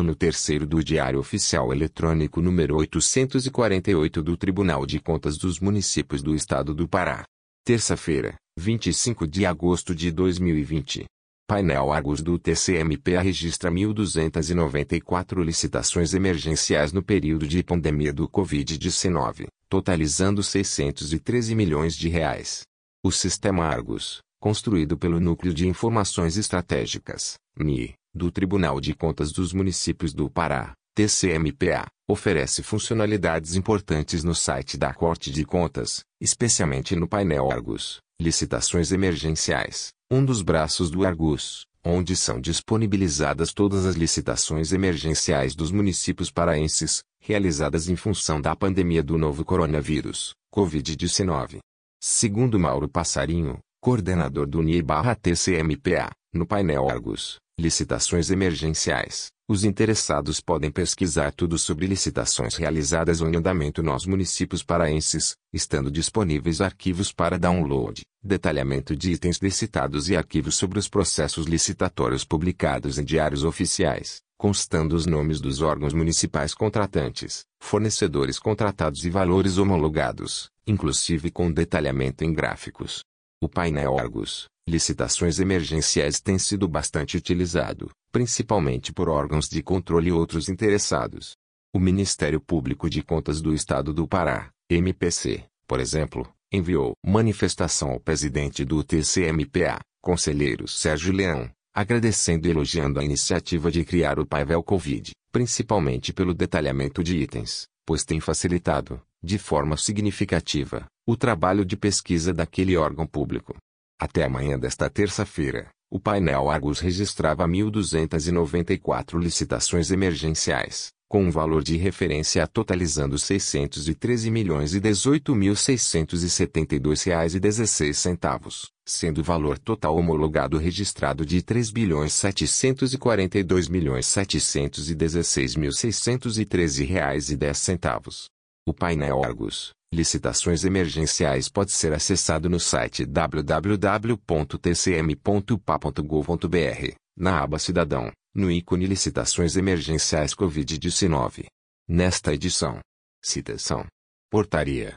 ano terceiro do Diário Oficial Eletrônico número 848 do Tribunal de Contas dos Municípios do Estado do Pará. Terça-feira, 25 de agosto de 2020. Painel Argos do TCMPA registra 1.294 licitações emergenciais no período de pandemia do Covid-19, totalizando 613 milhões de reais. O sistema Argos, construído pelo Núcleo de Informações Estratégicas, NI, do Tribunal de Contas dos Municípios do Pará, TCMPA, oferece funcionalidades importantes no site da Corte de Contas, especialmente no painel Argos, licitações emergenciais, um dos braços do Argus, onde são disponibilizadas todas as licitações emergenciais dos municípios paraenses, realizadas em função da pandemia do novo coronavírus, Covid-19. Segundo Mauro Passarinho, coordenador do NIE-TCMPA, no painel Argus, licitações emergenciais, os interessados podem pesquisar tudo sobre licitações realizadas ou em andamento nos municípios paraenses, estando disponíveis arquivos para download, detalhamento de itens licitados e arquivos sobre os processos licitatórios publicados em diários oficiais, constando os nomes dos órgãos municipais contratantes, fornecedores contratados e valores homologados, inclusive com detalhamento em gráficos. O painel Argus, licitações emergenciais tem sido bastante utilizado, principalmente por órgãos de controle e outros interessados. O Ministério Público de Contas do Estado do Pará, MPC, por exemplo, enviou manifestação ao presidente do TCMPA, conselheiro Sérgio Leão, agradecendo e elogiando a iniciativa de criar o painel Covid, principalmente pelo detalhamento de itens, pois tem facilitado, de forma significativa, o trabalho de pesquisa daquele órgão público. Até amanhã desta terça-feira, o painel Argus registrava 1.294 licitações emergenciais, com um valor de referência totalizando 613 milhões e 18.672 reais e 16 centavos, sendo o valor total homologado registrado de 3 bilhões 742 milhões 716.613 reais e 10 centavos. O painel Argus, Licitações emergenciais pode ser acessado no site www.tcm.pa.gov.br, na aba Cidadão, no ícone Licitações Emergenciais Covid-19. Nesta edição. Citação. Portaria.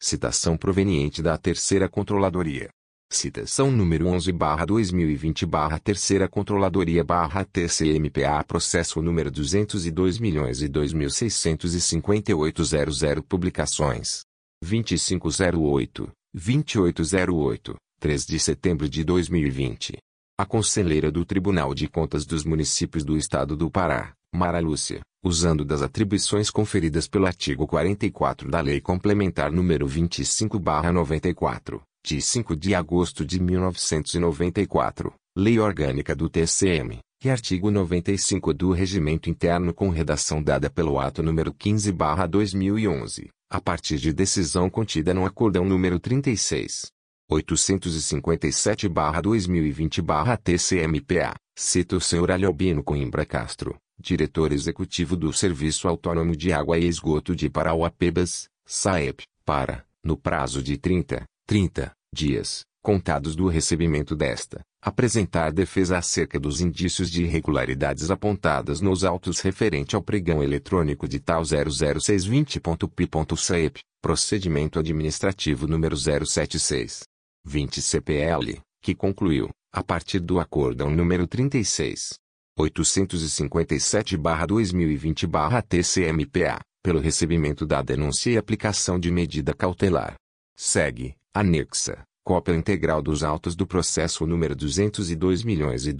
Citação proveniente da Terceira Controladoria. Citação número 11/2020/Terceira Controladoria/TCMPA Processo número 202 milhões e 2.658.00 Publicações 2508, 2808, 3 de setembro de 2020. A conselheira do Tribunal de Contas dos Municípios do Estado do Pará, Mara Lúcia, usando das atribuições conferidas pelo artigo 44 da Lei Complementar número 25/94 de 5 de agosto de 1994, Lei Orgânica do TCM, e artigo 95 do Regimento Interno com redação dada pelo ato número 15/2011, a partir de decisão contida no acordão número 36 857/2020/TCMPA, cita o Sr. Aliobino Coimbra Castro, diretor executivo do Serviço Autônomo de Água e Esgoto de Parauapebas, SAEP, para, no prazo de 30, 30 dias, contados do recebimento desta, apresentar defesa acerca dos indícios de irregularidades apontadas nos autos referente ao pregão eletrônico de tal 00620.pi.saep, procedimento administrativo número 076. 20 CPL, que concluiu, a partir do acórdão número 36. 857-2020-TCMPA, pelo recebimento da denúncia e aplicação de medida cautelar. Segue, Anexa. Cópia integral dos autos do processo número 202 milhões e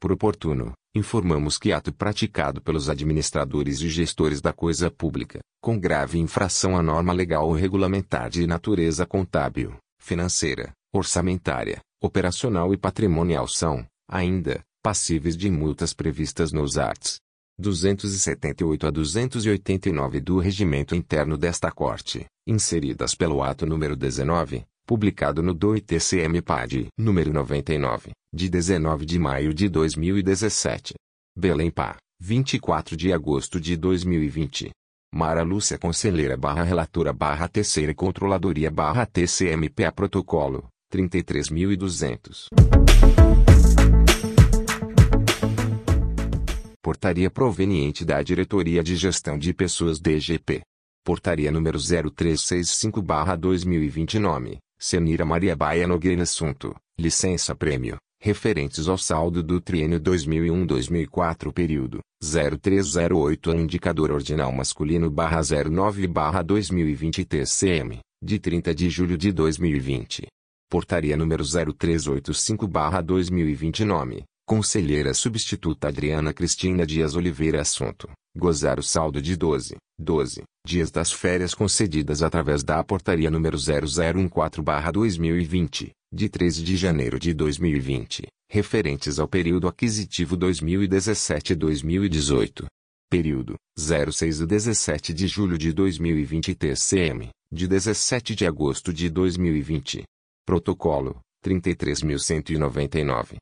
Por oportuno, informamos que ato praticado pelos administradores e gestores da coisa pública, com grave infração à norma legal ou regulamentar de natureza contábil, financeira, orçamentária, operacional e patrimonial são, ainda, passíveis de multas previstas nos arts. 278 a 289 do Regimento Interno desta Corte, inseridas pelo ato número 19, publicado no DOI-TCM-PAD número 99, de 19 de maio de 2017. Belém Pá, 24 de agosto de 2020. Mara Lúcia Conselheira barra Relatora barra Terceira Controladoria barra TCMPA Protocolo, 33.200. Portaria proveniente da Diretoria de Gestão de Pessoas DGP. Portaria número 0365-2020 Nome, Senira Maria Baia Nogueira Assunto, Licença Prêmio, referentes ao saldo do triênio 2001-2004 período, 0308 a Indicador Ordinal Masculino barra 09 barra 2020 TCM, de 30 de julho de 2020. Portaria número 0385 barra 2020 Nome, Conselheira Substituta Adriana Cristina Dias Oliveira Assunto. Gozar o saldo de 12, 12 dias das férias concedidas através da Portaria número 0014/2020, de 13 de janeiro de 2020, referentes ao período aquisitivo 2017-2018. Período 06 e 17 de julho de 2020 TCM, de 17 de agosto de 2020. Protocolo 33199.